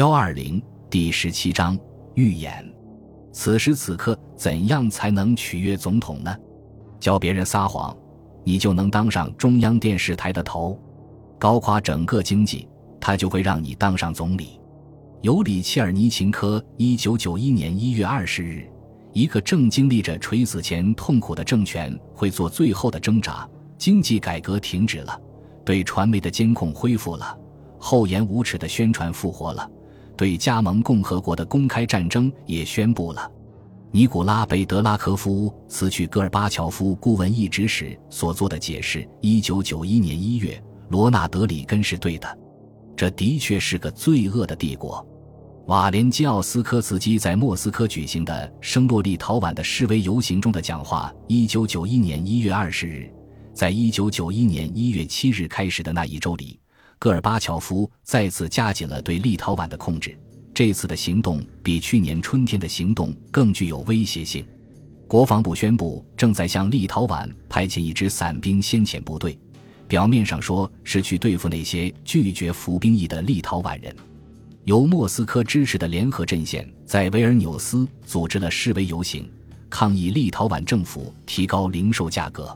幺二零第十七章预演。此时此刻，怎样才能取悦总统呢？教别人撒谎，你就能当上中央电视台的头，高夸整个经济，他就会让你当上总理。尤里切尔尼琴科，一九九一年一月二十日，一个正经历着垂死前痛苦的政权会做最后的挣扎。经济改革停止了，对传媒的监控恢复了，厚颜无耻的宣传复活了。对加盟共和国的公开战争也宣布了。尼古拉·贝德拉科夫辞去戈尔巴乔夫顾问一职时所做的解释：一九九一年一月，罗纳德·里根是对的。这的确是个罪恶的帝国。瓦连基奥斯科茨基在莫斯科举行的圣洛立陶宛的示威游行中的讲话：一九九一年一月二十日，在一九九一年一月七日开始的那一周里。戈尔巴乔夫再次加紧了对立陶宛的控制。这次的行动比去年春天的行动更具有威胁性。国防部宣布正在向立陶宛派遣一支伞兵先遣部队，表面上说是去对付那些拒绝服兵役的立陶宛人。由莫斯科支持的联合阵线在维尔纽斯组织了示威游行，抗议立陶宛政府提高零售价格。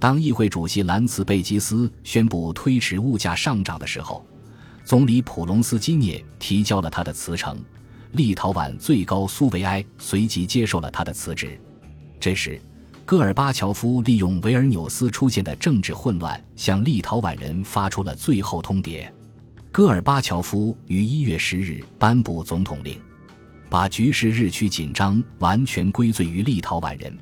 当议会主席兰茨贝吉斯宣布推迟物价上涨的时候，总理普隆斯基涅提交了他的辞呈。立陶宛最高苏维埃随即接受了他的辞职。这时，戈尔巴乔夫利用维尔纽斯出现的政治混乱，向立陶宛人发出了最后通牒。戈尔巴乔夫于一月十日颁布总统令，把局势日趋紧张完全归罪于立陶宛人，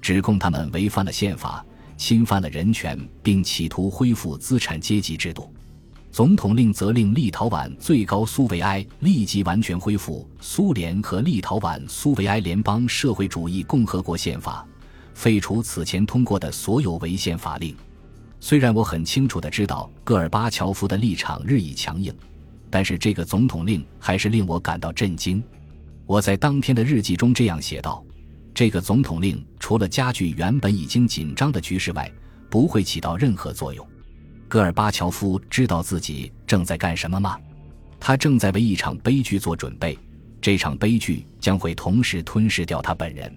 指控他们违反了宪法。侵犯了人权，并企图恢复资产阶级制度。总统令责令立陶宛最高苏维埃立即完全恢复苏联和立陶宛苏维埃联邦社会主义共和国宪法，废除此前通过的所有违宪法令。虽然我很清楚的知道戈尔巴乔夫的立场日益强硬，但是这个总统令还是令我感到震惊。我在当天的日记中这样写道。这个总统令除了加剧原本已经紧张的局势外，不会起到任何作用。戈尔巴乔夫知道自己正在干什么吗？他正在为一场悲剧做准备，这场悲剧将会同时吞噬掉他本人。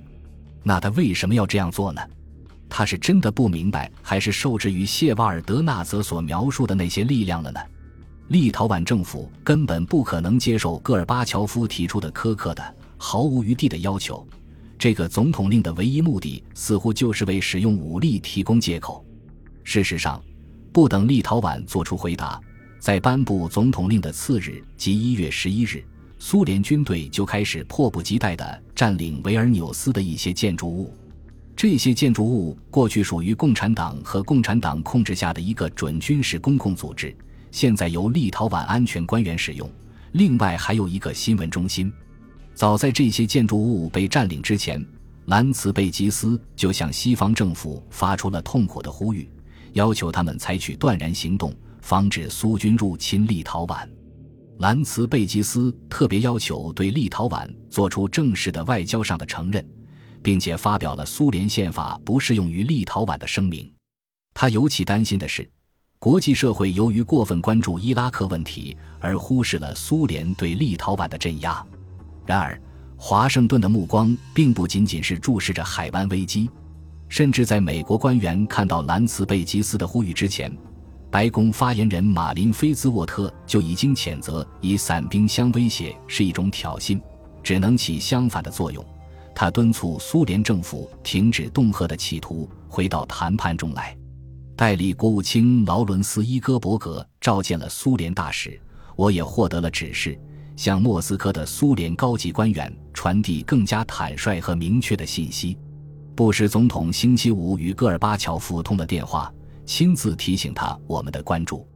那他为什么要这样做呢？他是真的不明白，还是受制于谢瓦尔德纳泽所描述的那些力量了呢？立陶宛政府根本不可能接受戈尔巴乔夫提出的苛刻的、毫无余地的要求。这个总统令的唯一目的似乎就是为使用武力提供借口。事实上，不等立陶宛做出回答，在颁布总统令的次日，即一月十一日，苏联军队就开始迫不及待地占领维尔纽斯的一些建筑物。这些建筑物过去属于共产党和共产党控制下的一个准军事公共组织，现在由立陶宛安全官员使用。另外，还有一个新闻中心。早在这些建筑物被占领之前，兰茨贝吉斯就向西方政府发出了痛苦的呼吁，要求他们采取断然行动，防止苏军入侵立陶宛。兰茨贝吉斯特别要求对立陶宛做出正式的外交上的承认，并且发表了苏联宪法不适用于立陶宛的声明。他尤其担心的是，国际社会由于过分关注伊拉克问题，而忽视了苏联对立陶宛的镇压。然而，华盛顿的目光并不仅仅是注视着海湾危机，甚至在美国官员看到兰茨贝吉斯的呼吁之前，白宫发言人马林菲兹沃特就已经谴责以伞兵相威胁是一种挑衅，只能起相反的作用。他敦促苏联政府停止恫吓的企图，回到谈判中来。代理国务卿劳伦斯伊戈伯格召见了苏联大使，我也获得了指示。向莫斯科的苏联高级官员传递更加坦率和明确的信息。布什总统星期五与戈尔巴乔夫通了电话，亲自提醒他我们的关注。